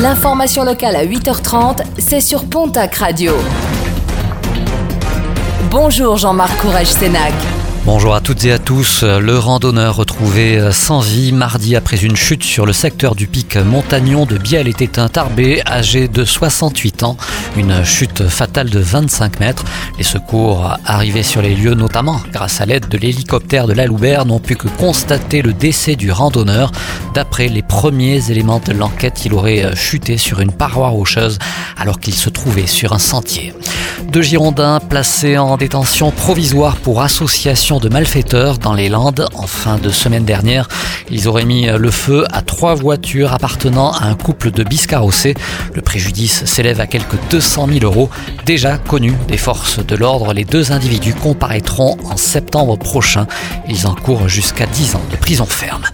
L'information locale à 8h30, c'est sur Pontac Radio. Bonjour Jean-Marc Courage-Sénac. Bonjour à toutes et à tous. Le randonneur retrouvé sans vie mardi après une chute sur le secteur du pic Montagnon de Biel était un tarbé âgé de 68 ans. Une chute fatale de 25 mètres. Les secours arrivés sur les lieux, notamment grâce à l'aide de l'hélicoptère de la Loubert, n'ont pu que constater le décès du randonneur. D'après les premiers éléments de l'enquête, il aurait chuté sur une paroi rocheuse alors qu'il se trouvait sur un sentier. Deux Girondins placés en détention provisoire pour association de malfaiteurs dans les Landes en fin de semaine dernière. Ils auraient mis le feu à trois voitures appartenant à un couple de biscarrossés. Le préjudice s'élève à quelques 200 000 euros. Déjà connus des forces de l'ordre, les deux individus comparaîtront en septembre prochain. Ils encourent jusqu'à 10 ans de prison ferme.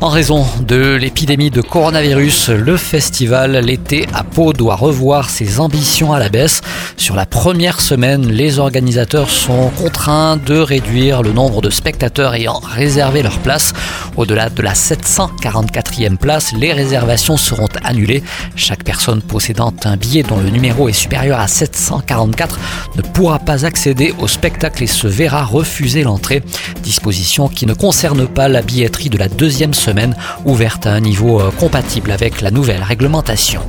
En raison de l'épidémie de coronavirus, le festival L'été à Pau doit revoir ses ambitions à la baisse. Sur la première semaine, les organisateurs sont contraints de réduire le nombre de spectateurs ayant réservé leur place. Au-delà de la 744e place, les réservations seront annulées. Chaque personne possédant un billet dont le numéro est supérieur à 744 ne pourra pas accéder au spectacle et se verra refuser l'entrée. Disposition qui ne concerne pas la billetterie de la deuxième semaine ouverte à un niveau euh, compatible avec la nouvelle réglementation.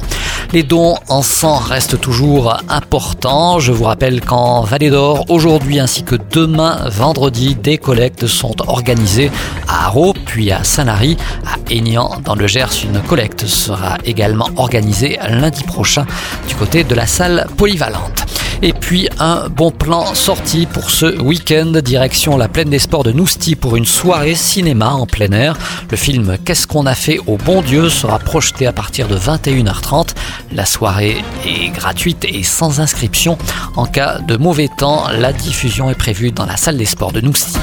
Les dons en sang restent toujours importants. Je vous rappelle qu'en Vallée d'Or, aujourd'hui ainsi que demain, vendredi, des collectes sont organisées à Haro, puis à Saint-Lary, à Aignan, dans le Gers. Une collecte sera également organisée lundi prochain du côté de la salle polyvalente. Et puis un bon plan sorti pour ce week-end, direction la plaine des sports de Nousti pour une soirée cinéma en plein air. Le film Qu'est-ce qu'on a fait au bon Dieu sera projeté à partir de 21h30. La soirée est gratuite et sans inscription. En cas de mauvais temps, la diffusion est prévue dans la salle des sports de Nousti.